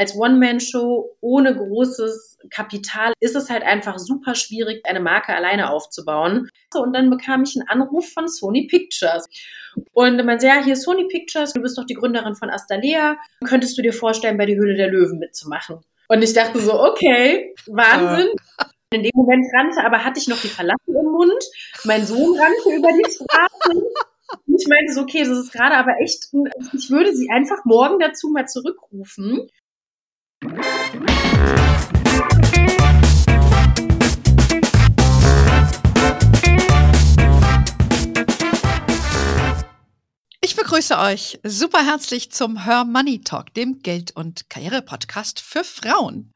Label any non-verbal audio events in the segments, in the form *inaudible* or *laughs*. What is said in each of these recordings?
als One-Man-Show ohne großes Kapital ist es halt einfach super schwierig, eine Marke alleine aufzubauen. Und dann bekam ich einen Anruf von Sony Pictures. Und man sagt, ja, hier ist Sony Pictures, du bist doch die Gründerin von Astalea. Könntest du dir vorstellen, bei die Höhle der Löwen mitzumachen? Und ich dachte so, okay, Wahnsinn. In dem Moment rannte, aber hatte ich noch die Verlassen im Mund. Mein Sohn rannte über die Straße. Ich meinte so, okay, das ist gerade aber echt, ich würde sie einfach morgen dazu mal zurückrufen. Ich begrüße euch super herzlich zum Her Money Talk, dem Geld- und Karriere-Podcast für Frauen.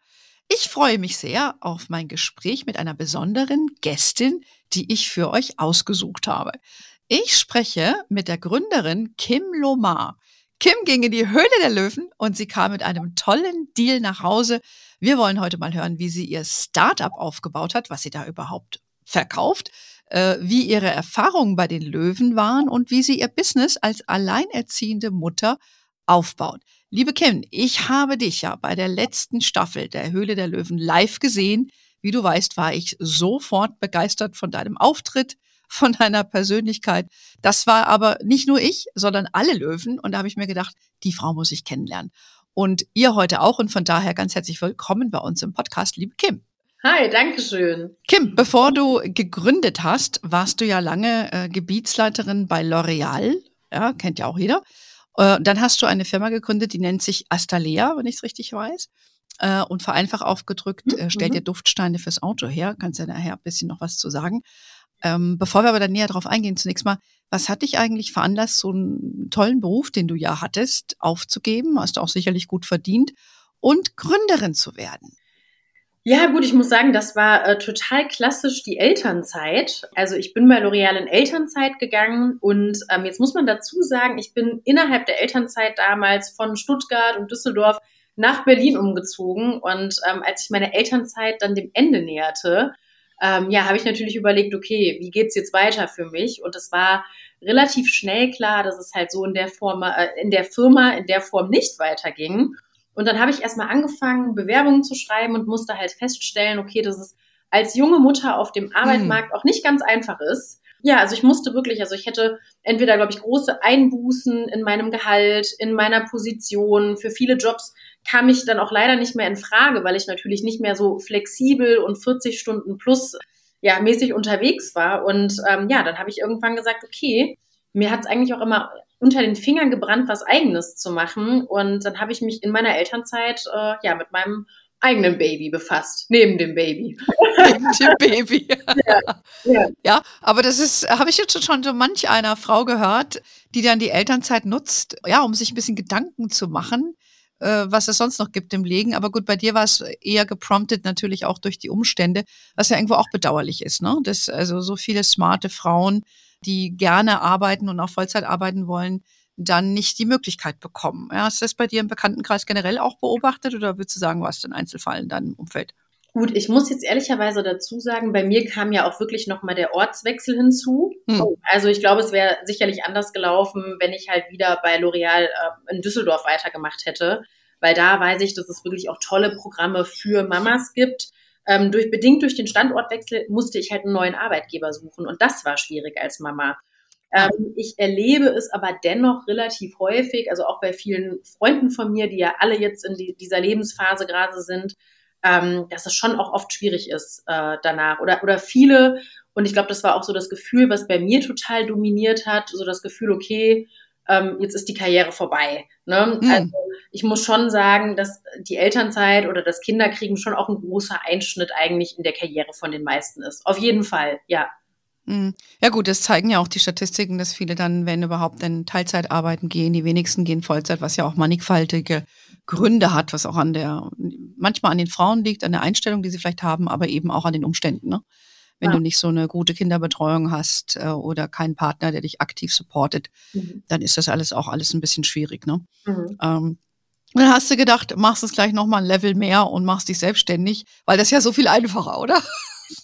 Ich freue mich sehr auf mein Gespräch mit einer besonderen Gästin, die ich für euch ausgesucht habe. Ich spreche mit der Gründerin Kim Lomar. Kim ging in die Höhle der Löwen und sie kam mit einem tollen Deal nach Hause. Wir wollen heute mal hören, wie sie ihr Startup aufgebaut hat, was sie da überhaupt verkauft, äh, wie ihre Erfahrungen bei den Löwen waren und wie sie ihr Business als alleinerziehende Mutter aufbaut. Liebe Kim, ich habe dich ja bei der letzten Staffel der Höhle der Löwen live gesehen. Wie du weißt, war ich sofort begeistert von deinem Auftritt, von deiner Persönlichkeit. Das war aber nicht nur ich, sondern alle Löwen. Und da habe ich mir gedacht, die Frau muss ich kennenlernen. Und ihr heute auch. Und von daher ganz herzlich willkommen bei uns im Podcast, liebe Kim. Hi, danke schön. Kim, bevor du gegründet hast, warst du ja lange äh, Gebietsleiterin bei L'Oreal. Ja, kennt ja auch jeder. Äh, dann hast du eine Firma gegründet, die nennt sich Astalea, wenn ich es richtig weiß. Äh, und vereinfacht aufgedrückt, äh, stellt mhm. dir Duftsteine fürs Auto her. Kannst ja nachher ein bisschen noch was zu sagen. Ähm, bevor wir aber dann näher darauf eingehen, zunächst mal, was hat dich eigentlich veranlasst, so einen tollen Beruf, den du ja hattest, aufzugeben? Hast du auch sicherlich gut verdient und Gründerin zu werden? Ja, gut, ich muss sagen, das war äh, total klassisch die Elternzeit. Also ich bin bei L'Oreal in Elternzeit gegangen und ähm, jetzt muss man dazu sagen, ich bin innerhalb der Elternzeit damals von Stuttgart und Düsseldorf nach Berlin umgezogen und ähm, als ich meine Elternzeit dann dem Ende näherte, ähm, ja, habe ich natürlich überlegt, okay, wie geht's jetzt weiter für mich? Und es war relativ schnell klar, dass es halt so in der Form, äh, in der Firma in der Form nicht weiterging. Und dann habe ich erstmal angefangen, Bewerbungen zu schreiben und musste halt feststellen, okay, dass es als junge Mutter auf dem Arbeitsmarkt mhm. auch nicht ganz einfach ist. Ja, also ich musste wirklich, also ich hätte entweder, glaube ich, große Einbußen in meinem Gehalt, in meiner Position. Für viele Jobs kam ich dann auch leider nicht mehr in Frage, weil ich natürlich nicht mehr so flexibel und 40 Stunden plus ja mäßig unterwegs war. Und ähm, ja, dann habe ich irgendwann gesagt, okay, mir hat es eigentlich auch immer unter den Fingern gebrannt, was Eigenes zu machen. Und dann habe ich mich in meiner Elternzeit äh, ja mit meinem eigenen Baby befasst, neben dem Baby. Neben dem Baby. *laughs* ja, ja. ja, aber das ist, habe ich jetzt schon so manch einer Frau gehört, die dann die Elternzeit nutzt, ja, um sich ein bisschen Gedanken zu machen, äh, was es sonst noch gibt im Leben. Aber gut, bei dir war es eher gepromptet natürlich auch durch die Umstände, was ja irgendwo auch bedauerlich ist, ne? Dass also so viele smarte Frauen die gerne arbeiten und auch Vollzeit arbeiten wollen, dann nicht die Möglichkeit bekommen. Ja, hast du das bei dir im Bekanntenkreis generell auch beobachtet oder würdest du sagen, was ist ein Einzelfall in deinem Umfeld? Gut, ich muss jetzt ehrlicherweise dazu sagen, bei mir kam ja auch wirklich nochmal der Ortswechsel hinzu. Hm. Also ich glaube, es wäre sicherlich anders gelaufen, wenn ich halt wieder bei L'Oreal äh, in Düsseldorf weitergemacht hätte. Weil da weiß ich, dass es wirklich auch tolle Programme für Mamas gibt ähm, durch, bedingt durch den Standortwechsel musste ich halt einen neuen Arbeitgeber suchen und das war schwierig als Mama. Ähm, ich erlebe es aber dennoch relativ häufig, also auch bei vielen Freunden von mir, die ja alle jetzt in die, dieser Lebensphase gerade sind, ähm, dass es schon auch oft schwierig ist äh, danach. Oder, oder viele, und ich glaube, das war auch so das Gefühl, was bei mir total dominiert hat, so das Gefühl, okay, ähm, jetzt ist die Karriere vorbei. Ne? Mhm. Also ich muss schon sagen, dass die Elternzeit oder das Kinderkriegen schon auch ein großer Einschnitt eigentlich in der Karriere von den meisten ist. Auf jeden Fall, ja. Hm. Ja gut, das zeigen ja auch die Statistiken, dass viele dann, wenn überhaupt, in Teilzeit arbeiten gehen. Die wenigsten gehen Vollzeit, was ja auch mannigfaltige Gründe hat, was auch an der, manchmal an den Frauen liegt, an der Einstellung, die sie vielleicht haben, aber eben auch an den Umständen. Ne? wenn ja. du nicht so eine gute Kinderbetreuung hast äh, oder keinen Partner, der dich aktiv supportet, mhm. dann ist das alles auch alles ein bisschen schwierig. Ne? Mhm. Ähm, dann hast du gedacht, machst es gleich nochmal ein Level mehr und machst dich selbstständig, weil das ja so viel einfacher, oder?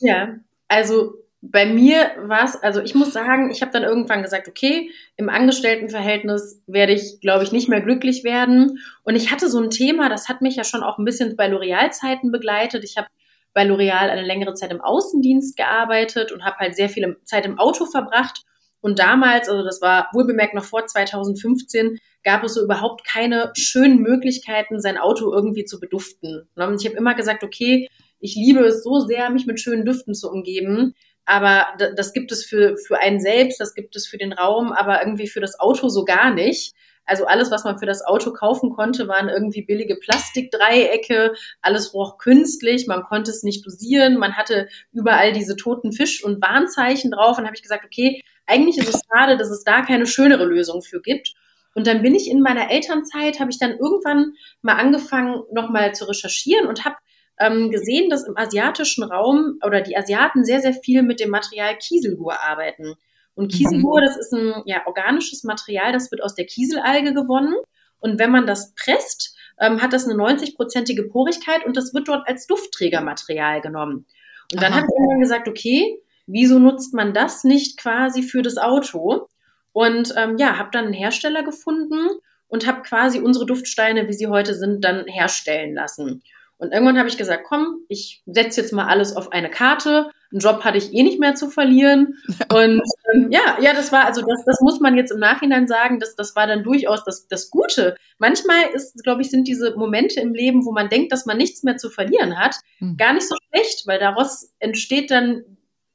Ja, also bei mir war es, also ich muss sagen, ich habe dann irgendwann gesagt, okay, im Angestelltenverhältnis werde ich, glaube ich, nicht mehr glücklich werden. Und ich hatte so ein Thema, das hat mich ja schon auch ein bisschen bei L'Oreal-Zeiten begleitet. Ich habe bei L'Oreal eine längere Zeit im Außendienst gearbeitet und habe halt sehr viel Zeit im Auto verbracht. Und damals, also das war wohlbemerkt noch vor 2015, gab es so überhaupt keine schönen Möglichkeiten, sein Auto irgendwie zu beduften. Und ich habe immer gesagt, okay, ich liebe es so sehr, mich mit schönen Düften zu umgeben aber das gibt es für, für einen selbst, das gibt es für den Raum, aber irgendwie für das Auto so gar nicht. Also alles, was man für das Auto kaufen konnte, waren irgendwie billige Plastikdreiecke, alles roch künstlich, man konnte es nicht dosieren, man hatte überall diese toten Fisch- und Warnzeichen drauf und habe ich gesagt, okay, eigentlich ist es schade, dass es da keine schönere Lösung für gibt. Und dann bin ich in meiner Elternzeit, habe ich dann irgendwann mal angefangen, nochmal zu recherchieren und habe ähm, gesehen, dass im asiatischen Raum oder die Asiaten sehr, sehr viel mit dem Material Kieselgur arbeiten. Und mhm. Kieselgur, mhm. das ist ein ja, organisches Material, das wird aus der Kieselalge gewonnen. Und wenn man das presst, ähm, hat das eine 90-prozentige Porigkeit und das wird dort als Duftträgermaterial genommen. Und dann habe ich irgendwann gesagt, okay, wieso nutzt man das nicht quasi für das Auto? Und ähm, ja, habe dann einen Hersteller gefunden und habe quasi unsere Duftsteine, wie sie heute sind, dann herstellen lassen. Und irgendwann habe ich gesagt, komm, ich setze jetzt mal alles auf eine Karte. Einen Job hatte ich eh nicht mehr zu verlieren. *laughs* Und ähm, ja, ja, das war, also das, das muss man jetzt im Nachhinein sagen, dass das war dann durchaus das, das Gute. Manchmal ist, glaube ich, sind diese Momente im Leben, wo man denkt, dass man nichts mehr zu verlieren hat, mhm. gar nicht so schlecht, weil daraus entsteht dann,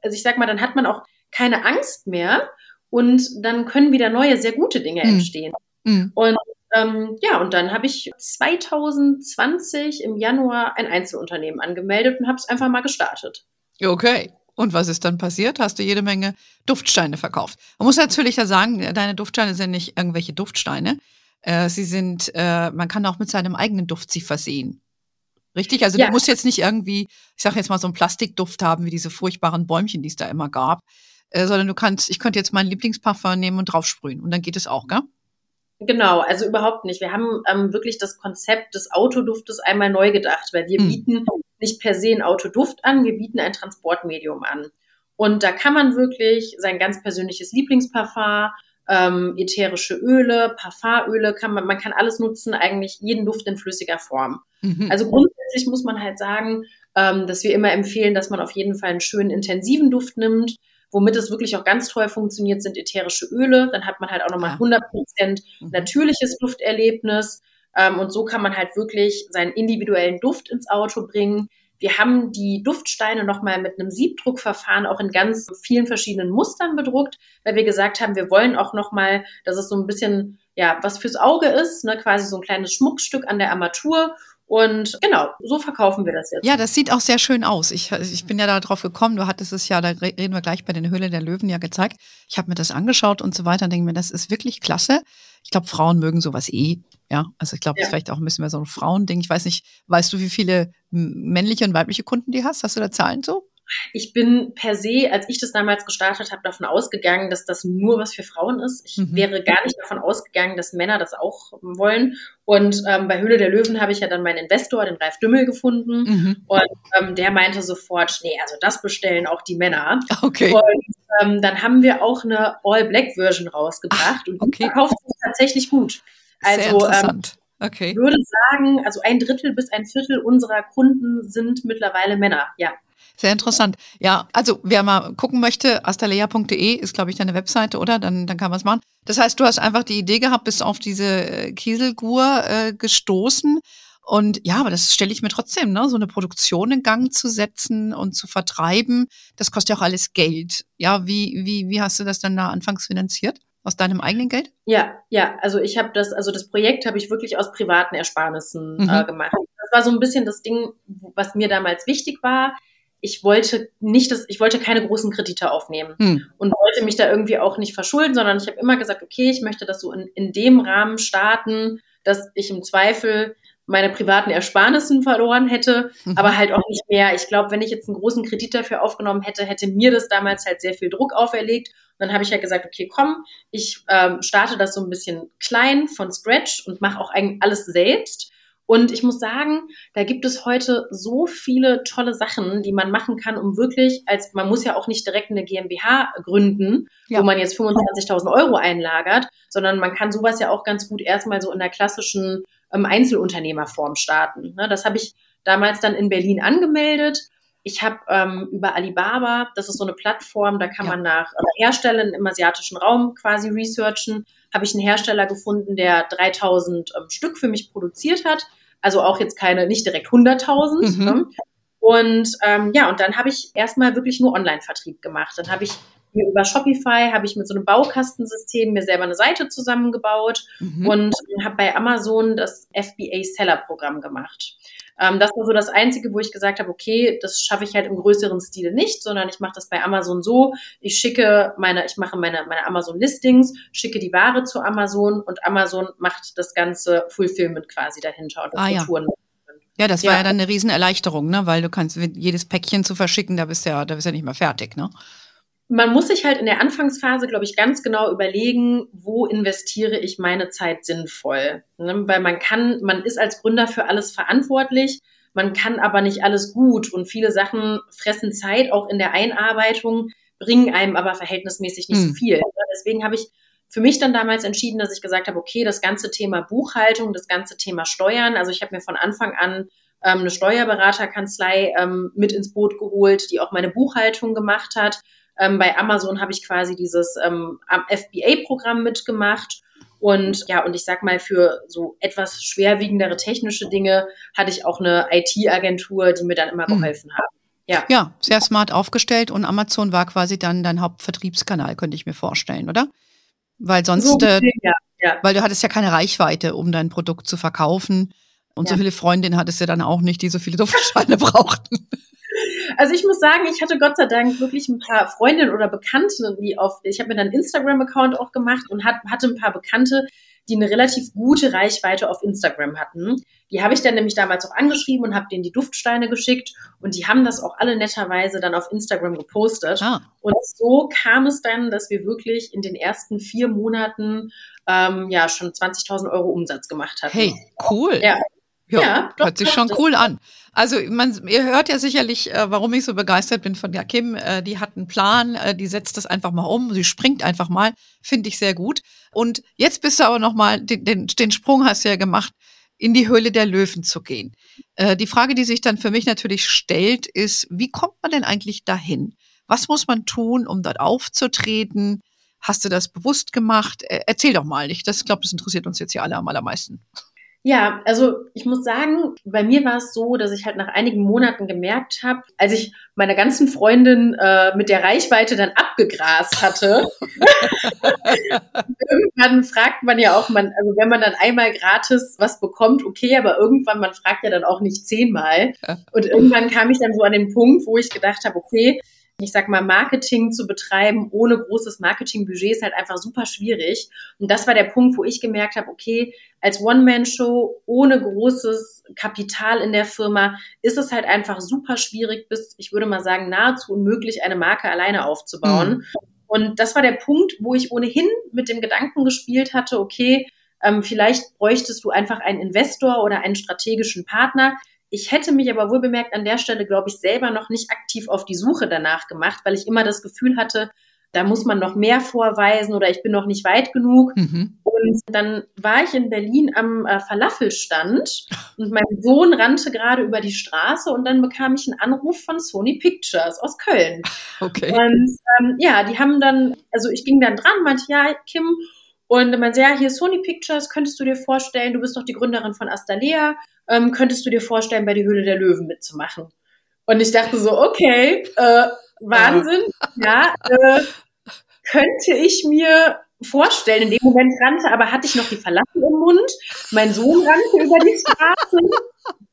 also ich sag mal, dann hat man auch keine Angst mehr und dann können wieder neue, sehr gute Dinge mhm. entstehen. Mhm. Und ähm, ja, und dann habe ich 2020 im Januar ein Einzelunternehmen angemeldet und habe es einfach mal gestartet. Okay. Und was ist dann passiert? Hast du jede Menge Duftsteine verkauft. Man muss natürlich ja sagen, deine Duftsteine sind nicht irgendwelche Duftsteine. Äh, sie sind, äh, man kann auch mit seinem eigenen Duft sie versehen. Richtig? Also ja. du musst jetzt nicht irgendwie, ich sage jetzt mal, so einen Plastikduft haben, wie diese furchtbaren Bäumchen, die es da immer gab, äh, sondern du kannst, ich könnte jetzt meinen Lieblingsparfum nehmen und draufsprühen und dann geht es auch, gell? Genau, also überhaupt nicht. Wir haben ähm, wirklich das Konzept des Autoduftes einmal neu gedacht, weil wir mhm. bieten nicht per se ein Autoduft an, wir bieten ein Transportmedium an. Und da kann man wirklich sein ganz persönliches Lieblingsparfum, ähm, ätherische Öle, Parfumöle, kann man, man kann alles nutzen, eigentlich jeden Duft in flüssiger Form. Mhm. Also grundsätzlich muss man halt sagen, ähm, dass wir immer empfehlen, dass man auf jeden Fall einen schönen intensiven Duft nimmt, Womit es wirklich auch ganz toll funktioniert, sind ätherische Öle. Dann hat man halt auch nochmal 100 Prozent mhm. natürliches Dufterlebnis. Ähm, und so kann man halt wirklich seinen individuellen Duft ins Auto bringen. Wir haben die Duftsteine nochmal mit einem Siebdruckverfahren auch in ganz vielen verschiedenen Mustern bedruckt, weil wir gesagt haben, wir wollen auch nochmal, dass es so ein bisschen, ja, was fürs Auge ist, ne, quasi so ein kleines Schmuckstück an der Armatur und genau, so verkaufen wir das jetzt. Ja, das sieht auch sehr schön aus. Ich, ich bin ja da drauf gekommen, du hattest es ja, da reden wir gleich bei den Höhle der Löwen ja gezeigt. Ich habe mir das angeschaut und so weiter und denke mir, das ist wirklich klasse. Ich glaube, Frauen mögen sowas eh. Ja, also ich glaube, ja. das ist vielleicht auch ein bisschen mehr so ein Frauending. Ich weiß nicht, weißt du, wie viele männliche und weibliche Kunden die hast? Hast du da Zahlen so? Ich bin per se, als ich das damals gestartet habe, davon ausgegangen, dass das nur was für Frauen ist. Ich mhm. wäre gar nicht davon ausgegangen, dass Männer das auch wollen. Und ähm, bei Höhle der Löwen habe ich ja dann meinen Investor, den Ralf Dümmel, gefunden. Mhm. Und ähm, der meinte sofort, nee, also das bestellen auch die Männer. Okay. Und ähm, dann haben wir auch eine All-Black-Version rausgebracht. Ach, und die okay. verkauft sich tatsächlich gut. Also, Sehr ähm, interessant. Okay. Ich würde sagen, also ein Drittel bis ein Viertel unserer Kunden sind mittlerweile Männer, ja. Sehr interessant. Ja, also wer mal gucken möchte, astalea.de ist, glaube ich, deine Webseite, oder? Dann, dann kann man es machen. Das heißt, du hast einfach die Idee gehabt, bist auf diese äh, Kieselgur äh, gestoßen. Und ja, aber das stelle ich mir trotzdem, ne, so eine Produktion in Gang zu setzen und zu vertreiben, das kostet ja auch alles Geld. Ja, wie, wie, wie hast du das dann da anfangs finanziert? Aus deinem eigenen Geld? Ja, ja, also ich habe das, also das Projekt habe ich wirklich aus privaten Ersparnissen mhm. äh, gemacht. Das war so ein bisschen das Ding, was mir damals wichtig war ich wollte nicht, das, ich wollte keine großen Kredite aufnehmen hm. und wollte mich da irgendwie auch nicht verschulden, sondern ich habe immer gesagt, okay, ich möchte das so in, in dem Rahmen starten, dass ich im Zweifel meine privaten Ersparnissen verloren hätte, mhm. aber halt auch nicht mehr. Ich glaube, wenn ich jetzt einen großen Kredit dafür aufgenommen hätte, hätte mir das damals halt sehr viel Druck auferlegt. Und dann habe ich ja halt gesagt, okay, komm, ich ähm, starte das so ein bisschen klein von Scratch und mache auch eigentlich alles selbst Und ich muss sagen, da gibt es heute so viele tolle Sachen, die man machen kann, um wirklich, als man muss ja auch nicht direkt eine GmbH gründen, ja. wo man jetzt 25.000 Euro einlagert, sondern man kann sowas ja auch ganz gut erstmal so in der klassischen ähm, Einzelunternehmerform starten. Ne? Das habe ich damals dann in Berlin angemeldet. Ich habe ähm, über Alibaba, das ist so eine Plattform, da kann ja. man nach äh, Herstellern im asiatischen Raum quasi researchen habe ich einen Hersteller gefunden, der 3000 ähm, Stück für mich produziert hat. Also auch jetzt keine, nicht direkt 100.000. Mhm. Ne? Und ähm, ja, und dann habe ich erstmal wirklich nur Online-Vertrieb gemacht. Dann habe ich über Shopify, habe ich mit so einem Baukastensystem mir selber eine Seite zusammengebaut mhm. und habe bei Amazon das FBA Seller Programm gemacht. Ähm, das war so das Einzige, wo ich gesagt habe, okay, das schaffe ich halt im größeren Stile nicht, sondern ich mache das bei Amazon so, ich schicke meine, ich mache meine, meine Amazon-Listings, schicke die Ware zu Amazon und Amazon macht das ganze Fulfillment quasi dahinter und das ah, ja. Ja, das war ja. ja dann eine Riesenerleichterung, ne? Weil du kannst jedes Päckchen zu verschicken, da bist du ja, da bist ja nicht mehr fertig, ne? Man muss sich halt in der Anfangsphase, glaube ich, ganz genau überlegen, wo investiere ich meine Zeit sinnvoll. Ne? Weil man kann, man ist als Gründer für alles verantwortlich, man kann aber nicht alles gut und viele Sachen fressen Zeit auch in der Einarbeitung, bringen einem aber verhältnismäßig nicht hm. so viel. Deswegen habe ich für mich dann damals entschieden, dass ich gesagt habe, okay, das ganze Thema Buchhaltung, das ganze Thema Steuern, also ich habe mir von Anfang an ähm, eine Steuerberaterkanzlei ähm, mit ins Boot geholt, die auch meine Buchhaltung gemacht hat ähm, bei Amazon habe ich quasi dieses ähm, FBA-Programm mitgemacht. Und ja, und ich sag mal, für so etwas schwerwiegendere technische Dinge hatte ich auch eine IT-Agentur, die mir dann immer hm. geholfen hat. Ja. ja, sehr smart aufgestellt und Amazon war quasi dann dein Hauptvertriebskanal, könnte ich mir vorstellen, oder? Weil sonst, so, äh, ja, ja. weil du hattest ja keine Reichweite, um dein Produkt zu verkaufen. Und ja. so viele Freundinnen hattest du dann auch nicht, die so viele Duftscheine *laughs* brauchten. Also ich muss sagen, ich hatte Gott sei Dank wirklich ein paar Freundinnen oder Bekannte, die auf, ich habe mir dann einen Instagram-Account auch gemacht und hat, hatte ein paar Bekannte, die eine relativ gute Reichweite auf Instagram hatten. Die habe ich dann nämlich damals auch angeschrieben und habe denen die Duftsteine geschickt und die haben das auch alle netterweise dann auf Instagram gepostet. Ah. Und so kam es dann, dass wir wirklich in den ersten vier Monaten ähm, ja schon 20.000 Euro Umsatz gemacht hatten. Hey, cool. Ja, ja, ja doch, hört sich schon cool an. Also man, ihr hört ja sicherlich, äh, warum ich so begeistert bin von der Kim. Äh, die hat einen Plan, äh, die setzt das einfach mal um, sie springt einfach mal, finde ich sehr gut. Und jetzt bist du aber noch mal, den, den, den Sprung hast du ja gemacht, in die Höhle der Löwen zu gehen. Äh, die Frage, die sich dann für mich natürlich stellt, ist, wie kommt man denn eigentlich dahin? Was muss man tun, um dort aufzutreten? Hast du das bewusst gemacht? Äh, erzähl doch mal nicht. Das, ich glaube, das interessiert uns jetzt hier alle am allermeisten. Ja, also ich muss sagen, bei mir war es so, dass ich halt nach einigen Monaten gemerkt habe, als ich meine ganzen Freundin äh, mit der Reichweite dann abgegrast hatte. *laughs* irgendwann fragt man ja auch, man, also wenn man dann einmal gratis was bekommt, okay, aber irgendwann, man fragt ja dann auch nicht zehnmal. Und irgendwann kam ich dann so an den Punkt, wo ich gedacht habe, okay, ich sag mal, Marketing zu betreiben ohne großes Marketingbudget ist halt einfach super schwierig. Und das war der Punkt, wo ich gemerkt habe, okay, als One-Man-Show ohne großes Kapital in der Firma ist es halt einfach super schwierig bis, ich würde mal sagen, nahezu unmöglich, eine Marke alleine aufzubauen. Mhm. Und das war der Punkt, wo ich ohnehin mit dem Gedanken gespielt hatte, okay, ähm, vielleicht bräuchtest du einfach einen Investor oder einen strategischen Partner, ich hätte mich aber wohl bemerkt an der Stelle, glaube ich, selber noch nicht aktiv auf die Suche danach gemacht, weil ich immer das Gefühl hatte, da muss man noch mehr vorweisen oder ich bin noch nicht weit genug. Mhm. Und dann war ich in Berlin am äh, Falafelstand und mein Sohn rannte gerade über die Straße und dann bekam ich einen Anruf von Sony Pictures aus Köln. Okay. Und ähm, ja, die haben dann, also ich ging dann dran, meinte, ja, Kim, und man sagt, ja, hier Sony Pictures, könntest du dir vorstellen, du bist doch die Gründerin von Astalea, ähm, könntest du dir vorstellen, bei die Höhle der Löwen mitzumachen? Und ich dachte so, okay, äh, Wahnsinn, ja, äh, könnte ich mir vorstellen. In dem Moment rannte, aber hatte ich noch die Verlassen im Mund. Mein Sohn rannte über die Straße.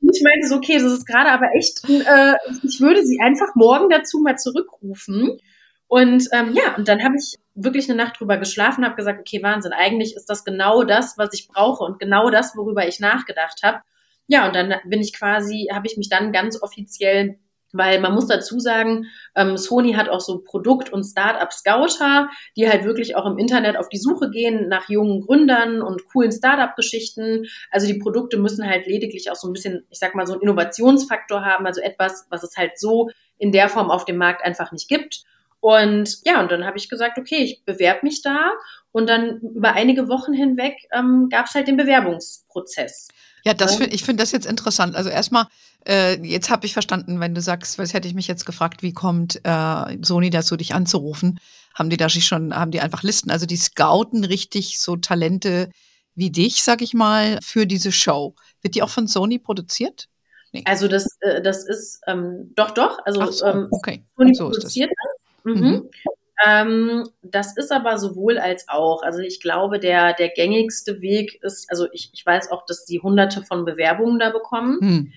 Und ich meinte so, okay, das ist gerade aber echt, äh, ich würde sie einfach morgen dazu mal zurückrufen. Und ähm, ja, und dann habe ich wirklich eine Nacht drüber geschlafen, habe gesagt, okay, Wahnsinn, eigentlich ist das genau das, was ich brauche und genau das, worüber ich nachgedacht habe. Ja, und dann bin ich quasi, habe ich mich dann ganz offiziell Weil man muss dazu sagen, ähm, Sony hat auch so Produkt- und Startup-Scouter, die halt wirklich auch im Internet auf die Suche gehen nach jungen Gründern und coolen Startup-Geschichten. Also die Produkte müssen halt lediglich auch so ein bisschen, ich sag mal, so einen Innovationsfaktor haben, also etwas, was es halt so in der Form auf dem Markt einfach nicht gibt. Und ja, und dann habe ich gesagt, okay, ich bewerbe mich da. Und dann über einige Wochen hinweg ähm, gab es halt den Bewerbungsprozess. Ja, das find, ich finde das jetzt interessant. Also erstmal, äh, jetzt habe ich verstanden, wenn du sagst, was hätte ich mich jetzt gefragt, wie kommt äh, Sony dazu, dich anzurufen? Haben die da schon, haben die einfach Listen? Also die scouten richtig so Talente wie dich, sag ich mal, für diese Show. Wird die auch von Sony produziert? Nee. Also das, äh, das ist ähm, doch, doch. Also so, ähm, okay. Sony so produziert das. Mhm. Mhm. Ähm, das ist aber sowohl als auch. Also ich glaube, der, der gängigste Weg ist, also ich, ich weiß auch, dass die hunderte von Bewerbungen da bekommen. Hm.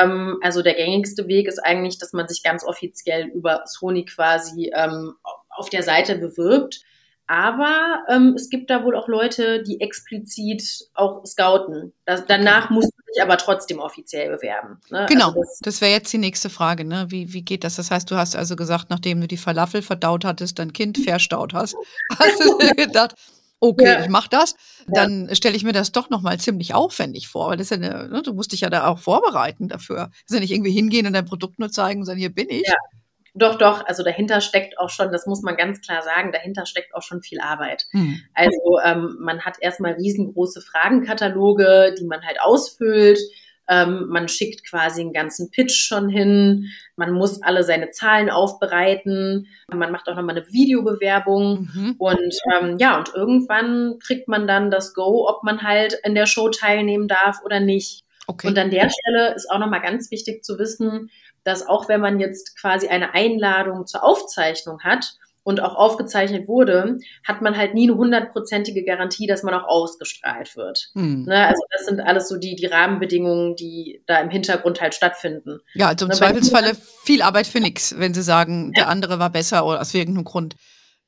Ähm, also der gängigste Weg ist eigentlich, dass man sich ganz offiziell über Sony quasi ähm, auf der Seite bewirbt. Aber ähm, es gibt da wohl auch Leute, die explizit auch scouten. Das, danach okay. muss man sich aber trotzdem offiziell bewerben. Ne? Genau, also das, das wäre jetzt die nächste Frage. Ne? Wie, wie geht das? Das heißt, du hast also gesagt, nachdem du die Falafel verdaut hattest, dein Kind verstaut hast, *laughs* hast du dir gedacht, okay, ja. ich mache das, dann ja. stelle ich mir das doch nochmal ziemlich aufwendig vor, weil das ja eine, ne, du musst dich ja da auch vorbereiten dafür. Das ist ja nicht irgendwie hingehen und dein Produkt nur zeigen und sagen, hier bin ich. Ja. Doch, doch, also dahinter steckt auch schon, das muss man ganz klar sagen, dahinter steckt auch schon viel Arbeit. Hm. Also ähm, man hat erstmal riesengroße Fragenkataloge, die man halt ausfüllt. Ähm, man schickt quasi einen ganzen Pitch schon hin. Man muss alle seine Zahlen aufbereiten. Man macht auch nochmal eine Videobewerbung. Mhm. Und ähm, ja, und irgendwann kriegt man dann das Go, ob man halt in der Show teilnehmen darf oder nicht. Okay. Und an der Stelle ist auch nochmal ganz wichtig zu wissen, dass auch wenn man jetzt quasi eine Einladung zur Aufzeichnung hat und auch aufgezeichnet wurde, hat man halt nie eine hundertprozentige Garantie, dass man auch ausgestrahlt wird. Hm. Ne? Also das sind alles so die, die Rahmenbedingungen, die da im Hintergrund halt stattfinden. Ja, also im ne? Zweifelsfalle viel Arbeit für nichts, wenn sie sagen, der andere war besser oder aus irgendeinem Grund.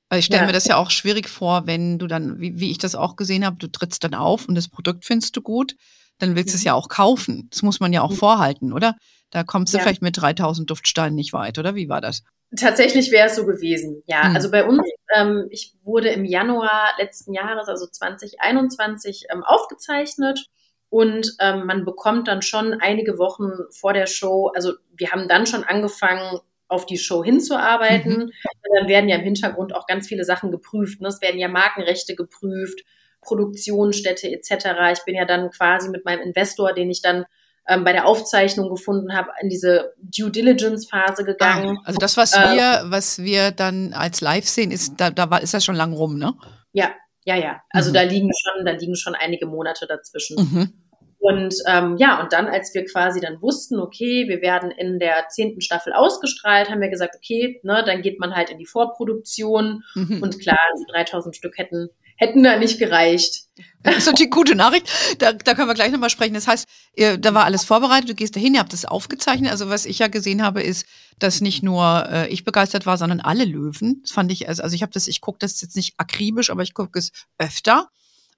Weil ich stelle ja. mir das ja auch schwierig vor, wenn du dann, wie, wie ich das auch gesehen habe, du trittst dann auf und das Produkt findest du gut, dann willst du mhm. es ja auch kaufen. Das muss man ja auch mhm. vorhalten, oder? Da kommst du ja. vielleicht mit 3000 Duftsteinen nicht weit, oder? Wie war das? Tatsächlich wäre es so gewesen, ja. Hm. Also bei uns, ähm, ich wurde im Januar letzten Jahres, also 2021, ähm, aufgezeichnet und ähm, man bekommt dann schon einige Wochen vor der Show, also wir haben dann schon angefangen, auf die Show hinzuarbeiten. Mhm. Dann werden ja im Hintergrund auch ganz viele Sachen geprüft. Ne? Es werden ja Markenrechte geprüft, Produktionsstätte etc. Ich bin ja dann quasi mit meinem Investor, den ich dann ähm, bei der Aufzeichnung gefunden habe, in diese Due Diligence Phase gegangen. Ah, also das, was äh, wir, was wir dann als Live sehen, ist, da, da war, ist das schon lang rum, ne? Ja, ja, ja. Also mhm. da liegen schon, da liegen schon einige Monate dazwischen. Mhm. Und ähm, ja, und dann, als wir quasi dann wussten, okay, wir werden in der zehnten Staffel ausgestrahlt, haben wir gesagt, okay, ne, dann geht man halt in die Vorproduktion. Mhm. Und klar, also 3000 Stück hätten hätten da nicht gereicht. Das ist natürlich gute Nachricht. Da, da können wir gleich nochmal sprechen. Das heißt, ihr, da war alles vorbereitet, du gehst dahin, ihr habt das aufgezeichnet. Also was ich ja gesehen habe, ist, dass nicht nur äh, ich begeistert war, sondern alle Löwen. Das fand ich, also, also ich habe das, ich gucke das jetzt nicht akribisch, aber ich gucke es öfter.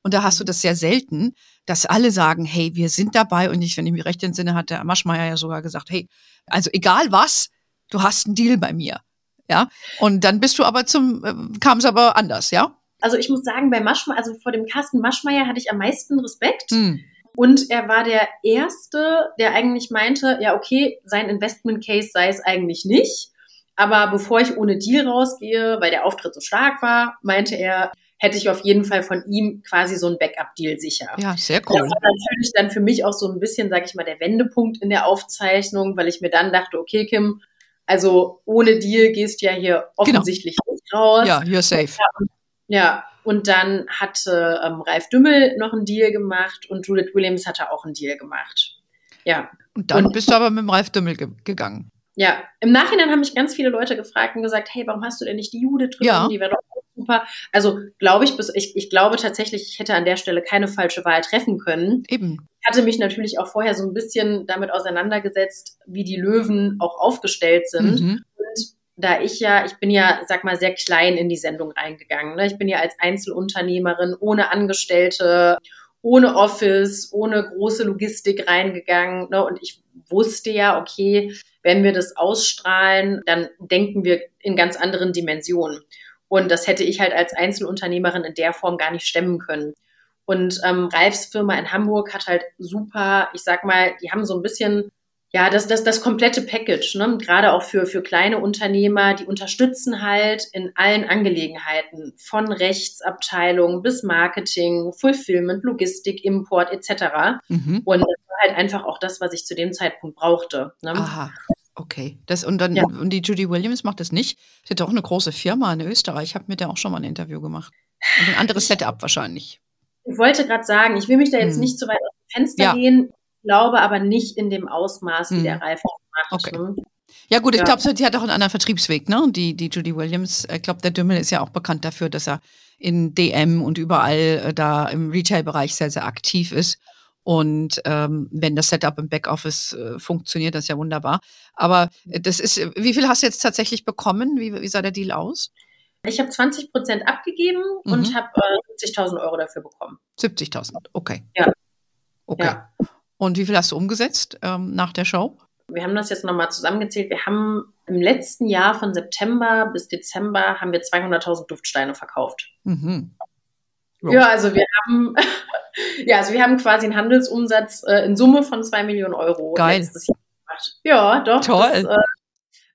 Und da hast du das sehr selten, dass alle sagen, hey, wir sind dabei. Und ich, wenn ich mich recht entsinne, hat der Maschmeyer ja sogar gesagt, hey, also egal was, du hast einen Deal bei mir. Ja. Und dann bist du aber zum, äh, kam es aber anders, ja? Also ich muss sagen, bei Maschmeyer, also vor dem Carsten Maschmeyer hatte ich am meisten Respekt. Mhm. Und er war der Erste, der eigentlich meinte, ja, okay, sein Investment Case sei es eigentlich nicht. Aber bevor ich ohne Deal rausgehe, weil der Auftritt so stark war, meinte er, hätte ich auf jeden Fall von ihm quasi so ein Backup-Deal sicher. Ja, sehr cool. Das war natürlich dann für mich auch so ein bisschen, sage ich mal, der Wendepunkt in der Aufzeichnung, weil ich mir dann dachte, okay, Kim, also ohne Deal gehst du ja hier genau. offensichtlich genau. nicht raus. Ja, you're safe. Ja, ja, und dann hatte ähm, Ralf Dümmel noch einen Deal gemacht und Judith Williams hatte auch einen Deal gemacht. Ja. Und dann und, bist du aber mit dem Ralf Dümmel ge gegangen. Ja, im Nachhinein haben mich ganz viele Leute gefragt und gesagt, hey, warum hast du denn nicht die Judith drin? Ja. Die wäre doch super. Also glaube ich, bis, ich, ich glaube tatsächlich, ich hätte an der Stelle keine falsche Wahl treffen können. Eben. Ich hatte mich natürlich auch vorher so ein bisschen damit auseinandergesetzt, wie die Löwen auch aufgestellt sind. Mhm da ich ja, ich bin ja, sag mal, sehr klein in die Sendung reingegangen. Ne? Ich bin ja als Einzelunternehmerin ohne Angestellte, ohne Office, ohne große Logistik reingegangen. Ne? Und ich wusste ja, okay, wenn wir das ausstrahlen, dann denken wir in ganz anderen Dimensionen. Und das hätte ich halt als Einzelunternehmerin in der Form gar nicht stemmen können. Und ähm, Ralfs Firma in Hamburg hat halt super, ich sag mal, die haben so ein bisschen ja, das, das, das komplette Package, ne? gerade auch für, für kleine Unternehmer, die unterstützen halt in allen Angelegenheiten, von Rechtsabteilung bis Marketing, Fulfillment, Logistik, Import etc. Mhm. Und das war halt einfach auch das, was ich zu dem Zeitpunkt brauchte. Ne? Aha. Okay. Das, und, dann, ja. und die Judy Williams macht das nicht. Sie hat auch eine große Firma in Österreich. Ich habe mit der auch schon mal ein Interview gemacht. Und ein anderes Setup wahrscheinlich. Ich wollte gerade sagen, ich will mich da jetzt hm. nicht zu weit aus dem Fenster ja. gehen glaube aber nicht in dem Ausmaß, wie hm. der Ralf macht. Okay. Ne? Ja gut, ich ja. glaube, sie hat auch einen anderen Vertriebsweg, ne? Die, die Judy Williams, ich glaube, der Dümmel ist ja auch bekannt dafür, dass er in DM und überall äh, da im Retail-Bereich sehr, sehr aktiv ist. Und ähm, wenn das Setup im Backoffice äh, funktioniert, das ist ja wunderbar. Aber äh, das ist, wie viel hast du jetzt tatsächlich bekommen? Wie, wie sah der Deal aus? Ich habe 20 Prozent abgegeben mhm. und habe äh, 70.000 Euro dafür bekommen. 70.000, okay. Ja. Okay. Ja. Und wie viel hast du umgesetzt ähm, nach der Show? Wir haben das jetzt nochmal zusammengezählt. Wir haben im letzten Jahr von September bis Dezember haben wir 200.000 Duftsteine verkauft. Mhm. Oh. Ja, also wir haben, *laughs* ja, also wir haben quasi einen Handelsumsatz äh, in Summe von zwei Millionen Euro Geil. letztes Jahr gemacht. Ja, doch. Toll. Das, äh,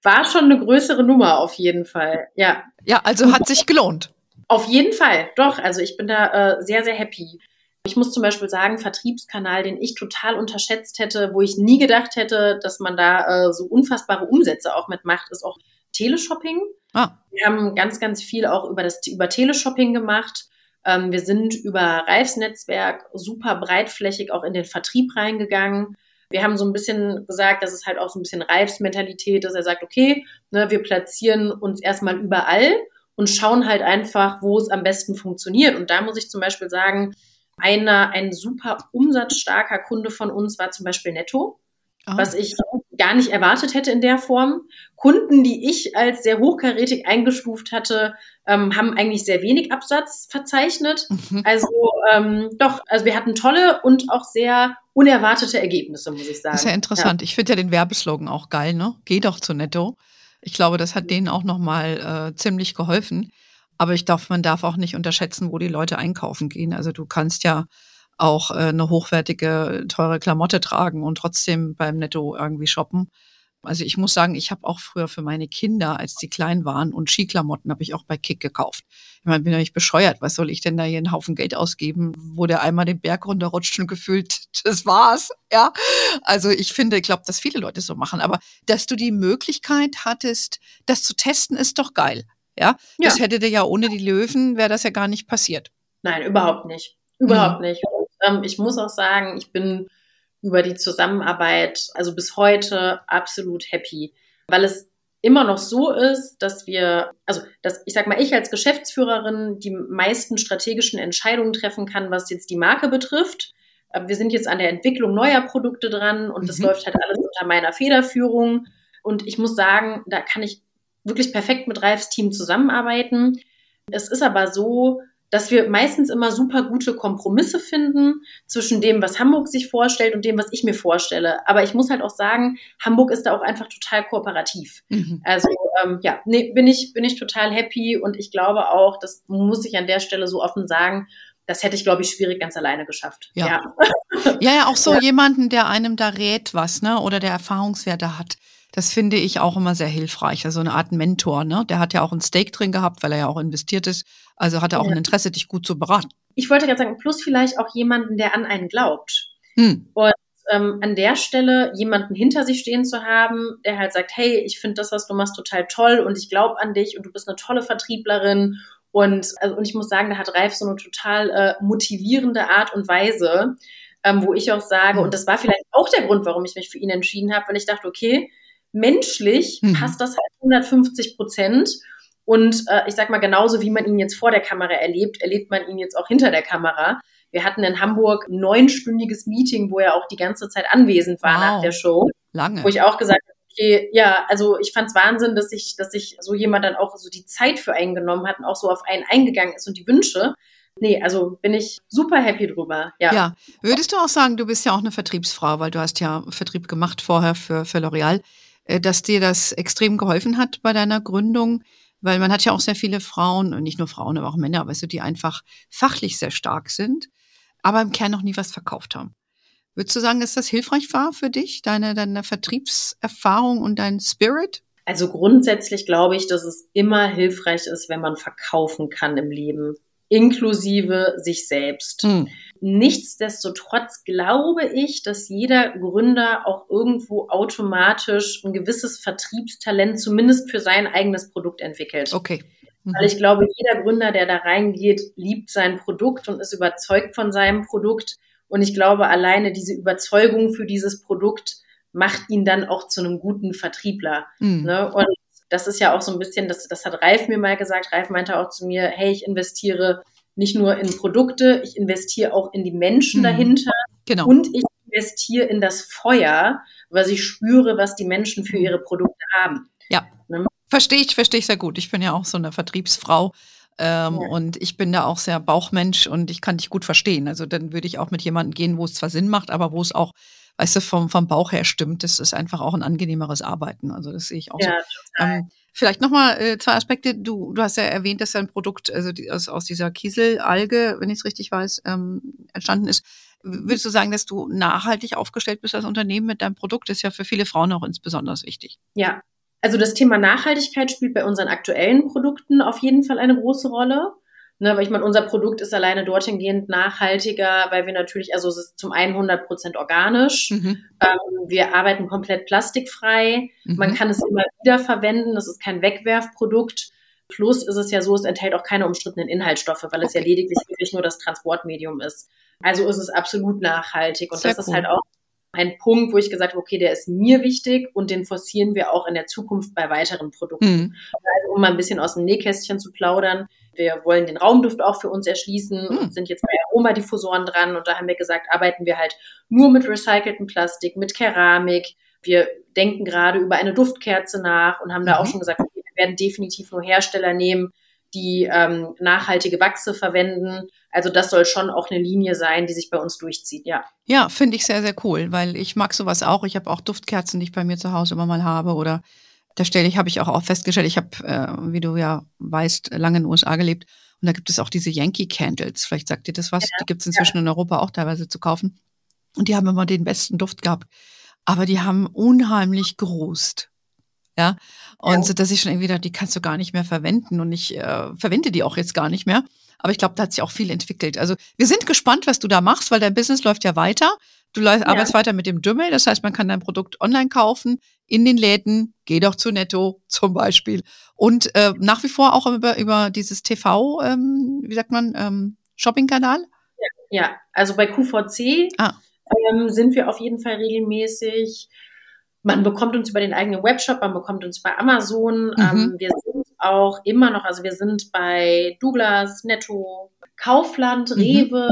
war schon eine größere Nummer auf jeden Fall. Ja. Ja, also hat sich gelohnt. Auf jeden Fall, doch. Also ich bin da äh, sehr, sehr happy. Ich muss zum Beispiel sagen, Vertriebskanal, den ich total unterschätzt hätte, wo ich nie gedacht hätte, dass man da äh, so unfassbare Umsätze auch mitmacht, ist auch Teleshopping. Ah. Wir haben ganz, ganz viel auch über das über Teleshopping gemacht. Ähm, wir sind über Reifs Netzwerk super breitflächig auch in den Vertrieb reingegangen. Wir haben so ein bisschen gesagt, das ist halt auch so ein bisschen Reifs Mentalität, dass er sagt, okay, ne, wir platzieren uns erstmal überall und schauen halt einfach, wo es am besten funktioniert. Und da muss ich zum Beispiel sagen, einer, ein super umsatzstarker Kunde von uns war zum Beispiel Netto, oh. was ich gar nicht erwartet hätte in der Form. Kunden, die ich als sehr hochkarätig eingestuft hatte, ähm, haben eigentlich sehr wenig Absatz verzeichnet. Mhm. Also ähm, doch, also wir hatten tolle und auch sehr unerwartete Ergebnisse, muss ich sagen. Das ist ja interessant. Ja. Ich finde ja den Werbeslogan auch geil, ne? Geh doch zu Netto. Ich glaube, das hat denen auch nochmal äh, ziemlich geholfen. Aber ich darf, man darf auch nicht unterschätzen, wo die Leute einkaufen gehen. Also du kannst ja auch äh, eine hochwertige, teure Klamotte tragen und trotzdem beim Netto irgendwie shoppen. Also ich muss sagen, ich habe auch früher für meine Kinder, als die klein waren und Skiklamotten, habe ich auch bei Kick gekauft. Ich meine, bin ja nicht bescheuert. Was soll ich denn da hier einen Haufen Geld ausgeben, wo der einmal den Berg runterrutscht und gefühlt, *laughs* das war's. Ja, also ich finde, ich glaube, dass viele Leute so machen. Aber dass du die Möglichkeit hattest, das zu testen, ist doch geil. Ja, das ja. hätte ja ohne die Löwen, wäre das ja gar nicht passiert. Nein, überhaupt nicht. Überhaupt mhm. nicht. Und, ähm, ich muss auch sagen, ich bin über die Zusammenarbeit, also bis heute absolut happy, weil es immer noch so ist, dass wir, also dass ich sag mal, ich als Geschäftsführerin die meisten strategischen Entscheidungen treffen kann, was jetzt die Marke betrifft. Wir sind jetzt an der Entwicklung neuer Produkte dran und das mhm. läuft halt alles unter meiner Federführung. Und ich muss sagen, da kann ich wirklich perfekt mit Ralfs Team zusammenarbeiten. Es ist aber so, dass wir meistens immer super gute Kompromisse finden zwischen dem, was Hamburg sich vorstellt und dem, was ich mir vorstelle. Aber ich muss halt auch sagen, Hamburg ist da auch einfach total kooperativ. Mhm. Also ähm, ja, nee, bin ich bin ich total happy und ich glaube auch, das muss ich an der Stelle so offen sagen. Das hätte ich, glaube ich, schwierig ganz alleine geschafft. Ja, ja, ja, ja auch so *laughs* ja. jemanden, der einem da rät was, ne, oder der Erfahrungswerte hat. Das finde ich auch immer sehr hilfreich. Also eine Art Mentor, ne? Der hat ja auch ein Stake drin gehabt, weil er ja auch investiert ist. Also hat er auch ja. ein Interesse, dich gut zu beraten. Ich wollte gerade sagen, plus vielleicht auch jemanden, der an einen glaubt. Hm. Und ähm, an der Stelle jemanden hinter sich stehen zu haben, der halt sagt, hey, ich finde das, was du machst, total toll und ich glaube an dich und du bist eine tolle Vertrieblerin. Und, also, und ich muss sagen, da hat Ralf so eine total äh, motivierende Art und Weise, ähm, wo ich auch sage, hm. und das war vielleicht auch der Grund, warum ich mich für ihn entschieden habe, weil ich dachte, okay, menschlich mhm. passt das halt 150 Prozent. Und äh, ich sag mal, genauso wie man ihn jetzt vor der Kamera erlebt, erlebt man ihn jetzt auch hinter der Kamera. Wir hatten in Hamburg ein neunstündiges Meeting, wo er auch die ganze Zeit anwesend war wow. nach der Show. Lange. Wo ich auch gesagt habe, okay, ja, also ich fand's Wahnsinn, dass sich dass sich so jemand dann auch so die Zeit für einen genommen hat und auch so auf einen eingegangen ist und die Wünsche. Nee, also bin ich super happy drüber. Ja. ja. Würdest du auch sagen, du bist ja auch eine Vertriebsfrau, weil du hast ja Vertrieb gemacht vorher für, für L'Oreal. Äh, dass dir das extrem geholfen hat bei deiner Gründung? Weil man hat ja auch sehr viele Frauen, und nicht nur Frauen, aber auch Männer, weißt du, die einfach fachlich sehr stark sind, aber im Kern noch nie was verkauft haben. Würdest du sagen, dass das hilfreich war für dich, deine, deine Vertriebserfahrung und dein Spirit? Also grundsätzlich glaube ich, dass es immer hilfreich ist, wenn man verkaufen kann im Leben, inklusive sich selbst. Hm. Nichtsdestotrotz glaube ich, dass jeder Gründer auch irgendwo automatisch ein gewisses Vertriebstalent zumindest für sein eigenes Produkt entwickelt. Okay. Mhm. Weil ich glaube, jeder Gründer, der da reingeht, liebt sein Produkt und ist überzeugt von seinem Produkt. Und ich glaube, alleine diese Überzeugung für dieses Produkt macht ihn dann auch zu einem guten Vertriebler. Mhm. Ne? Und das ist ja auch so ein bisschen, das, das hat Ralf mir mal gesagt. Ralf meinte auch zu mir, hey, ich investiere nicht nur in Produkte, ich investiere auch in die Menschen mhm. dahinter. Genau. Und ich investiere in das Feuer, weil ich spüre, was die Menschen für ihre Produkte haben. Ja. Ne? Verstehe ich, verstehe ich sehr gut. Ich bin ja auch so eine Vertriebsfrau. Ähm, ja. Und ich bin da auch sehr Bauchmensch und ich kann dich gut verstehen. Also dann würde ich auch mit jemandem gehen, wo es zwar Sinn macht, aber wo es auch weißt du, vom, vom Bauch her stimmt, das ist einfach auch ein angenehmeres Arbeiten. Also das sehe ich auch ja, so. Ähm, vielleicht nochmal äh, zwei Aspekte. Du, du hast ja erwähnt, dass dein Produkt also die, aus, aus dieser Kieselalge, wenn ich es richtig weiß, ähm, entstanden ist. Würdest du sagen, dass du nachhaltig aufgestellt bist als Unternehmen mit deinem Produkt? Das ist ja für viele Frauen auch insbesondere wichtig. Ja, also das Thema Nachhaltigkeit spielt bei unseren aktuellen Produkten auf jeden Fall eine große Rolle. Ne, weil ich meine, unser Produkt ist alleine dorthin gehend nachhaltiger, weil wir natürlich, also es ist zum einen 100 Prozent organisch. Mhm. Ähm, wir arbeiten komplett plastikfrei. Mhm. Man kann es immer wieder verwenden. Das ist kein Wegwerfprodukt. Plus ist es ja so, es enthält auch keine umstrittenen Inhaltsstoffe, weil okay. es ja lediglich wirklich nur das Transportmedium ist. Also ist es absolut nachhaltig. Und Sehr das cool. ist halt auch ein Punkt, wo ich gesagt habe, okay, der ist mir wichtig und den forcieren wir auch in der Zukunft bei weiteren Produkten. Mhm. Also um mal ein bisschen aus dem Nähkästchen zu plaudern. Wir wollen den Raumduft auch für uns erschließen und sind jetzt bei Aromadiffusoren dran und da haben wir gesagt, arbeiten wir halt nur mit recyceltem Plastik, mit Keramik. Wir denken gerade über eine Duftkerze nach und haben da auch mhm. schon gesagt, okay, wir werden definitiv nur Hersteller nehmen, die ähm, nachhaltige Wachse verwenden. Also das soll schon auch eine Linie sein, die sich bei uns durchzieht, ja. Ja, finde ich sehr, sehr cool, weil ich mag sowas auch. Ich habe auch Duftkerzen, die ich bei mir zu Hause immer mal habe oder da stelle ich, habe ich auch, auch festgestellt, ich habe, äh, wie du ja weißt, lange in den USA gelebt und da gibt es auch diese Yankee Candles. Vielleicht sagt dir das was. Ja, die gibt es inzwischen ja. in Europa auch teilweise zu kaufen. Und die haben immer den besten Duft gehabt. Aber die haben unheimlich gerußt. Ja. Und ja. so, dass ich schon irgendwie dachte, die kannst du gar nicht mehr verwenden. Und ich äh, verwende die auch jetzt gar nicht mehr. Aber ich glaube, da hat sich auch viel entwickelt. Also wir sind gespannt, was du da machst, weil dein Business läuft ja weiter. Du ja. arbeitest weiter mit dem Dümmel. Das heißt, man kann dein Produkt online kaufen, in den Läden. Geh doch zu Netto zum Beispiel. Und äh, nach wie vor auch über, über dieses TV, ähm, wie sagt man, ähm, Shopping-Kanal? Ja, ja, also bei QVC ah. ähm, sind wir auf jeden Fall regelmäßig. Man bekommt uns über den eigenen Webshop, man bekommt uns bei Amazon. Mhm. Ähm, wir sind auch immer noch, also wir sind bei Douglas, Netto, Kaufland, mhm. Rewe,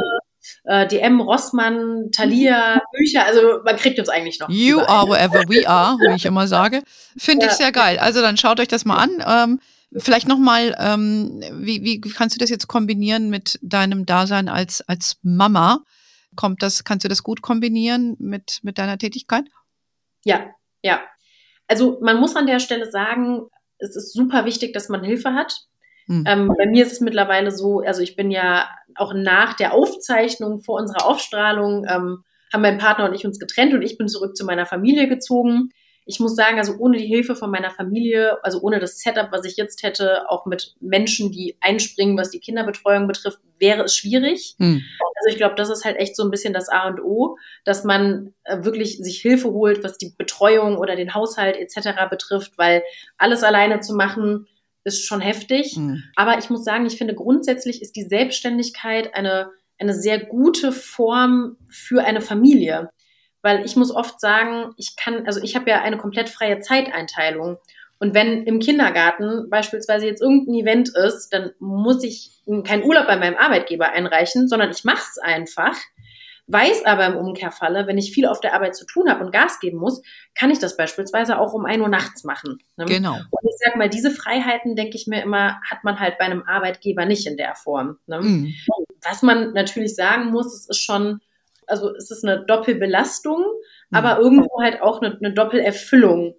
äh, DM, Rossmann, Thalia. *laughs* Bücher. Also man kriegt uns eigentlich noch. You überall. are wherever we are, *laughs* wie ich immer sage. Finde ja. ich sehr geil. Also dann schaut euch das mal an. Ähm, vielleicht nochmal, ähm, wie, wie kannst du das jetzt kombinieren mit deinem Dasein als, als Mama? Kommt das, kannst du das gut kombinieren mit, mit deiner Tätigkeit? Ja, ja. Also man muss an der Stelle sagen, es ist super wichtig, dass man Hilfe hat. Hm. Ähm, bei mir ist es mittlerweile so, also ich bin ja auch nach der Aufzeichnung vor unserer Aufstrahlung, ähm, haben mein Partner und ich uns getrennt und ich bin zurück zu meiner Familie gezogen ich muss sagen, also ohne die Hilfe von meiner Familie, also ohne das Setup, was ich jetzt hätte, auch mit Menschen, die einspringen, was die Kinderbetreuung betrifft, wäre es schwierig. Hm. Also ich glaube, das ist halt echt so ein bisschen das A und O, dass man äh, wirklich sich Hilfe holt, was die Betreuung oder den Haushalt etc. betrifft, weil alles alleine zu machen, ist schon heftig. Hm. Aber ich muss sagen, ich finde grundsätzlich ist die Selbstständigkeit eine, eine sehr gute Form für eine Familie. Weil ich muss oft sagen, ich kann, also ich habe ja eine komplett freie Zeiteinteilung. Und wenn im Kindergarten beispielsweise jetzt irgendein Event ist, dann muss ich keinen Urlaub bei meinem Arbeitgeber einreichen, sondern ich mache es einfach. Weiß aber im Umkehrfalle, wenn ich viel auf der Arbeit zu tun habe und Gas geben muss, kann ich das beispielsweise auch um ein Uhr nachts machen. Ne? Genau. Und ich sage mal, diese Freiheiten, denke ich mir immer, hat man halt bei einem Arbeitgeber nicht in der Form. Ne? Mhm. Was man natürlich sagen muss, es ist schon also es ist eine Doppelbelastung, mhm. aber irgendwo halt auch eine, eine Doppelerfüllung.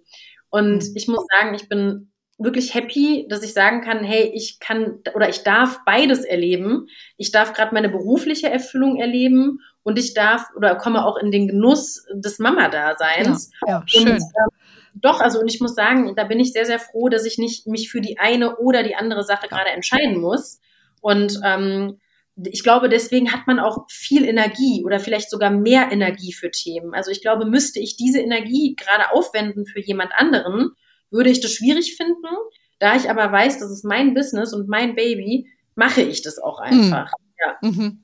Und mhm. ich muss sagen, ich bin wirklich happy, dass ich sagen kann, hey, ich kann oder ich darf beides erleben. Ich darf gerade meine berufliche Erfüllung erleben und ich darf oder komme auch in den Genuss des Mama-Daseins. Ja, ja, schön. Und, äh, doch, also und ich muss sagen, da bin ich sehr, sehr froh, dass ich nicht mich für die eine oder die andere Sache gerade entscheiden muss. Und ähm, ich glaube, deswegen hat man auch viel Energie oder vielleicht sogar mehr Energie für Themen. Also ich glaube, müsste ich diese Energie gerade aufwenden für jemand anderen, würde ich das schwierig finden. Da ich aber weiß, das ist mein Business und mein Baby, mache ich das auch mhm. einfach. Mhm. Ja. Mhm.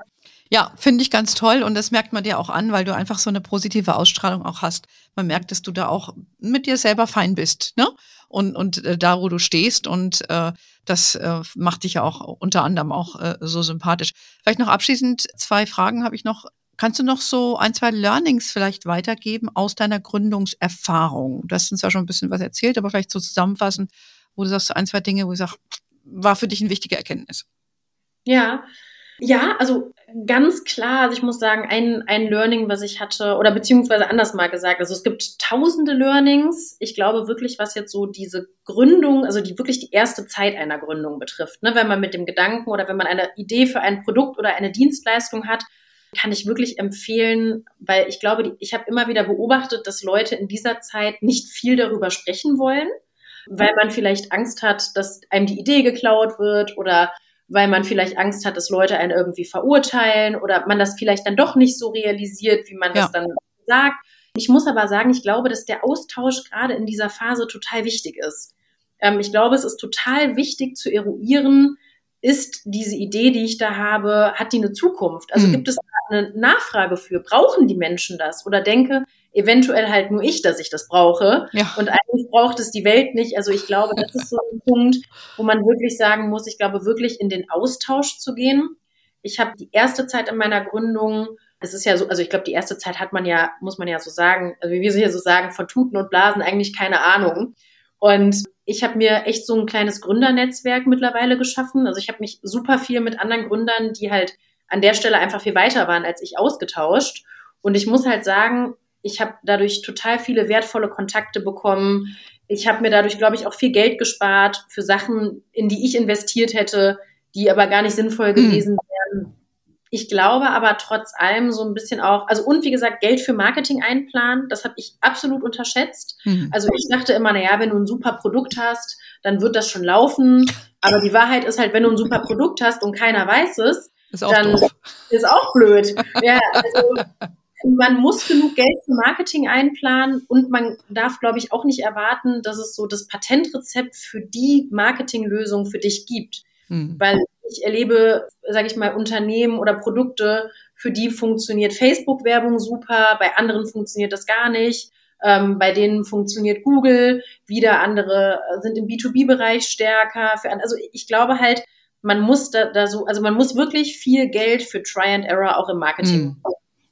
Ja, finde ich ganz toll und das merkt man dir auch an, weil du einfach so eine positive Ausstrahlung auch hast. Man merkt, dass du da auch mit dir selber fein bist, ne? Und, und äh, da, wo du stehst und äh, das äh, macht dich ja auch unter anderem auch äh, so sympathisch. Vielleicht noch abschließend zwei Fragen habe ich noch. Kannst du noch so ein, zwei Learnings vielleicht weitergeben aus deiner Gründungserfahrung? Du hast uns ja schon ein bisschen was erzählt, aber vielleicht so zusammenfassen, wo du sagst, ein, zwei Dinge, wo du sagst, war für dich eine wichtige Erkenntnis. Ja, ja, also ganz klar, also ich muss sagen, ein, ein Learning, was ich hatte, oder beziehungsweise anders mal gesagt, also es gibt tausende Learnings. Ich glaube wirklich, was jetzt so diese Gründung, also die wirklich die erste Zeit einer Gründung betrifft, ne, wenn man mit dem Gedanken oder wenn man eine Idee für ein Produkt oder eine Dienstleistung hat, kann ich wirklich empfehlen, weil ich glaube, ich habe immer wieder beobachtet, dass Leute in dieser Zeit nicht viel darüber sprechen wollen, weil man vielleicht Angst hat, dass einem die Idee geklaut wird oder weil man vielleicht Angst hat, dass Leute einen irgendwie verurteilen oder man das vielleicht dann doch nicht so realisiert, wie man ja. das dann sagt. Ich muss aber sagen, ich glaube, dass der Austausch gerade in dieser Phase total wichtig ist. Ähm, ich glaube, es ist total wichtig zu eruieren, ist diese Idee, die ich da habe, hat die eine Zukunft? Also mhm. gibt es eine Nachfrage für? Brauchen die Menschen das? Oder denke, eventuell halt nur ich, dass ich das brauche. Ja. Und eigentlich braucht es die Welt nicht. Also ich glaube, das ist so ein *laughs* Punkt, wo man wirklich sagen muss, ich glaube, wirklich in den Austausch zu gehen. Ich habe die erste Zeit in meiner Gründung, es ist ja so, also ich glaube, die erste Zeit hat man ja, muss man ja so sagen, also wie wir hier so sagen, von Tuten und Blasen eigentlich keine Ahnung. Und ich habe mir echt so ein kleines Gründernetzwerk mittlerweile geschaffen. Also ich habe mich super viel mit anderen Gründern, die halt an der Stelle einfach viel weiter waren als ich, ausgetauscht. Und ich muss halt sagen, ich habe dadurch total viele wertvolle Kontakte bekommen. Ich habe mir dadurch, glaube ich, auch viel Geld gespart für Sachen, in die ich investiert hätte, die aber gar nicht sinnvoll hm. gewesen wären. Ich glaube aber trotz allem so ein bisschen auch, also und wie gesagt, Geld für Marketing einplanen, das habe ich absolut unterschätzt. Mhm. Also ich dachte immer, naja, wenn du ein super Produkt hast, dann wird das schon laufen. Aber die Wahrheit ist halt, wenn du ein super Produkt hast und keiner weiß es, ist dann doof. ist auch blöd. *laughs* Ja, also man muss genug Geld für Marketing einplanen und man darf, glaube ich, auch nicht erwarten, dass es so das Patentrezept für die Marketinglösung für dich gibt. Mhm. Weil ich erlebe, sage ich mal, Unternehmen oder Produkte, für die funktioniert Facebook-Werbung super, bei anderen funktioniert das gar nicht. Ähm, bei denen funktioniert Google, wieder andere sind im B2B-Bereich stärker. Für, also ich glaube halt, man muss da, da so, also man muss wirklich viel Geld für Try and Error auch im Marketing mhm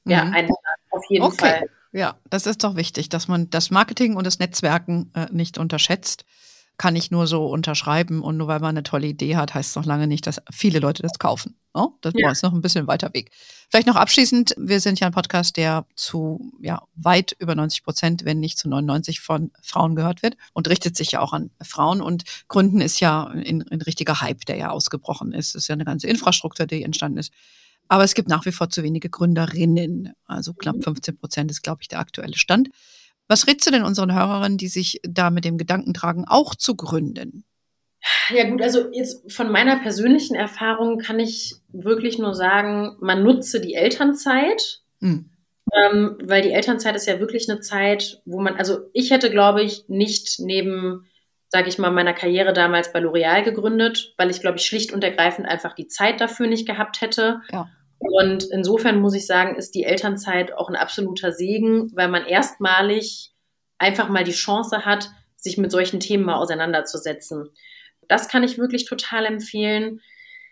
ja, mhm. ein, auf jeden okay. Fall. Ja, das ist doch wichtig, dass man das Marketing und das Netzwerken äh, nicht unterschätzt. Kann ich nur so unterschreiben. Und nur weil man eine tolle Idee hat, heißt es noch lange nicht, dass viele Leute das kaufen. Oh, das ja. ist noch ein bisschen weiter Weg. Vielleicht noch abschließend, wir sind ja ein Podcast, der zu ja, weit über 90 Prozent, wenn nicht zu 99 von Frauen gehört wird und richtet sich ja auch an Frauen. Und Gründen ist ja ein, ein richtiger Hype, der ja ausgebrochen ist. Es ist ja eine ganze Infrastruktur, die entstanden ist. Aber es gibt nach wie vor zu wenige Gründerinnen. Also knapp 15 mhm. Prozent ist, glaube ich, der aktuelle Stand. Was rätst du denn unseren Hörerinnen, die sich da mit dem Gedanken tragen, auch zu gründen? Ja gut, also jetzt von meiner persönlichen Erfahrung kann ich wirklich nur sagen, man nutze die Elternzeit, mhm. ähm, weil die Elternzeit ist ja wirklich eine Zeit, wo man, also ich hätte, glaube ich, nicht neben, sage ich mal, meiner Karriere damals bei L'Oreal gegründet, weil ich, glaube ich, schlicht und ergreifend einfach die Zeit dafür nicht gehabt hätte. Ja. Und insofern muss ich sagen, ist die Elternzeit auch ein absoluter Segen, weil man erstmalig einfach mal die Chance hat, sich mit solchen Themen mal auseinanderzusetzen. Das kann ich wirklich total empfehlen.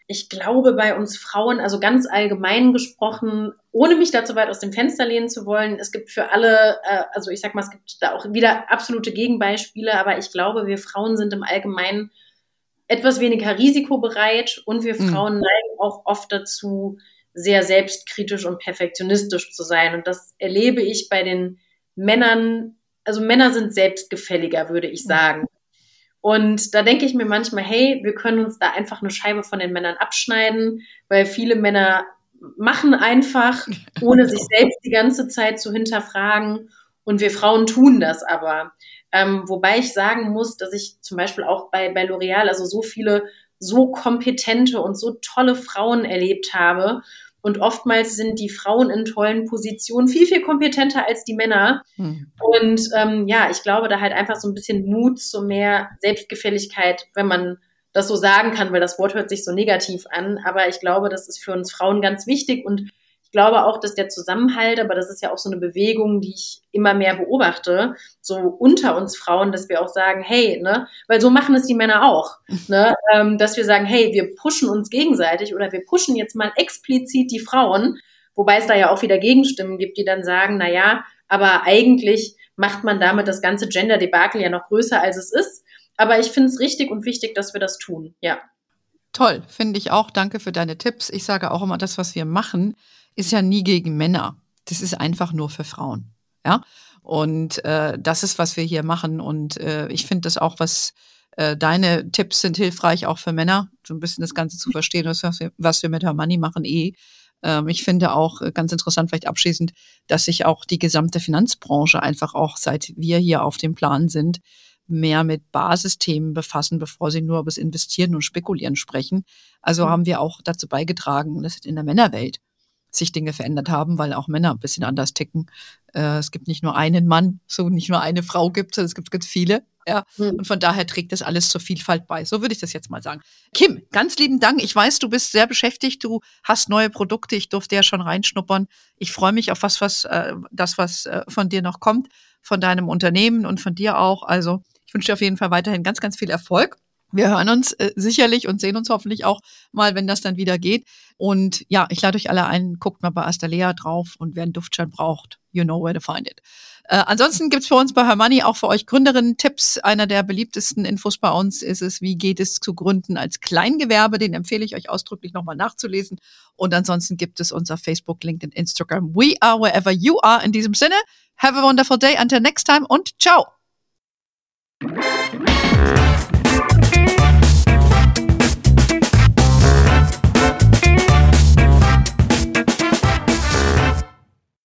Ich glaube, bei uns Frauen, also ganz allgemein gesprochen, ohne mich dazu weit aus dem Fenster lehnen zu wollen, es gibt für alle, äh, also ich sag mal, es gibt da auch wieder absolute Gegenbeispiele, aber ich glaube, wir Frauen sind im Allgemeinen etwas weniger risikobereit und wir mhm. Frauen neigen auch oft dazu, sehr selbstkritisch und perfektionistisch zu sein. Und das erlebe ich bei den Männern also Männer sind selbstgefälliger, würde ich sagen. Und da denke ich mir manchmal, hey, wir können uns da einfach eine Scheibe von den Männern abschneiden, weil viele Männer machen einfach, *laughs* ohne sich selbst die ganze Zeit zu hinterfragen. Und wir Frauen tun das aber. Ähm, wobei ich sagen muss, dass ich zum Beispiel auch bei, bei L'Oreal also so viele so kompetente und so tolle Frauen erlebt habe und oftmals sind die Frauen in tollen Positionen viel, viel kompetenter als die Männer. Hm. Und ähm, ja, ich glaube, da halt einfach so ein bisschen Mut zu mehr Selbstgefälligkeit, wenn man das so sagen kann, weil das Wort hört sich so negativ an. Aber ich glaube, das ist für uns Frauen ganz wichtig und glaube auch, dass der Zusammenhalt, aber das ist ja auch so eine Bewegung, die ich immer mehr beobachte, so unter uns Frauen, dass wir auch sagen, hey, ne, weil so machen es die Männer auch, *laughs* ne, ähm, dass wir sagen, hey, wir pushen uns gegenseitig oder wir pushen jetzt mal explizit die Frauen, wobei es da ja auch wieder Gegenstimmen gibt, die dann sagen, na ja, aber eigentlich macht man damit das ganze Gender-Debakel ja noch größer, als es ist. Aber ich finde es richtig und wichtig, dass wir das tun, ja. Toll, finde ich auch. Danke für deine Tipps. Ich sage auch immer, das, was wir machen, ist ja nie gegen Männer. Das ist einfach nur für Frauen. Ja. Und äh, das ist, was wir hier machen. Und äh, ich finde das auch, was äh, deine Tipps sind hilfreich, auch für Männer, so ein bisschen das Ganze zu *laughs* verstehen, was wir, was wir mit Her Money machen, eh. Ähm, ich finde auch äh, ganz interessant, vielleicht abschließend, dass sich auch die gesamte Finanzbranche einfach auch, seit wir hier auf dem Plan sind, mehr mit Basisthemen befassen, bevor sie nur über das Investieren und Spekulieren sprechen. Also mhm. haben wir auch dazu beigetragen, dass in der Männerwelt sich Dinge verändert haben, weil auch Männer ein bisschen anders ticken. Äh, es gibt nicht nur einen Mann, so nicht nur eine Frau gibt, sondern es gibt ganz viele. Ja, mhm. und von daher trägt das alles zur Vielfalt bei. So würde ich das jetzt mal sagen. Kim, ganz lieben Dank. Ich weiß, du bist sehr beschäftigt. Du hast neue Produkte. Ich durfte ja schon reinschnuppern. Ich freue mich auf was, was, äh, das, was äh, von dir noch kommt, von deinem Unternehmen und von dir auch. Also, ich wünsche dir auf jeden Fall weiterhin ganz, ganz viel Erfolg. Wir hören uns äh, sicherlich und sehen uns hoffentlich auch mal, wenn das dann wieder geht. Und ja, ich lade euch alle ein, guckt mal bei Astalea drauf und wer einen Duftschein braucht, you know where to find it. Äh, ansonsten gibt's für uns bei Hermoney auch für euch Gründerinnen Tipps. Einer der beliebtesten Infos bei uns ist es, wie geht es zu gründen als Kleingewerbe. Den empfehle ich euch ausdrücklich nochmal nachzulesen. Und ansonsten gibt es unser Facebook, LinkedIn, Instagram. We are wherever you are. In diesem Sinne, have a wonderful day. Until next time und ciao.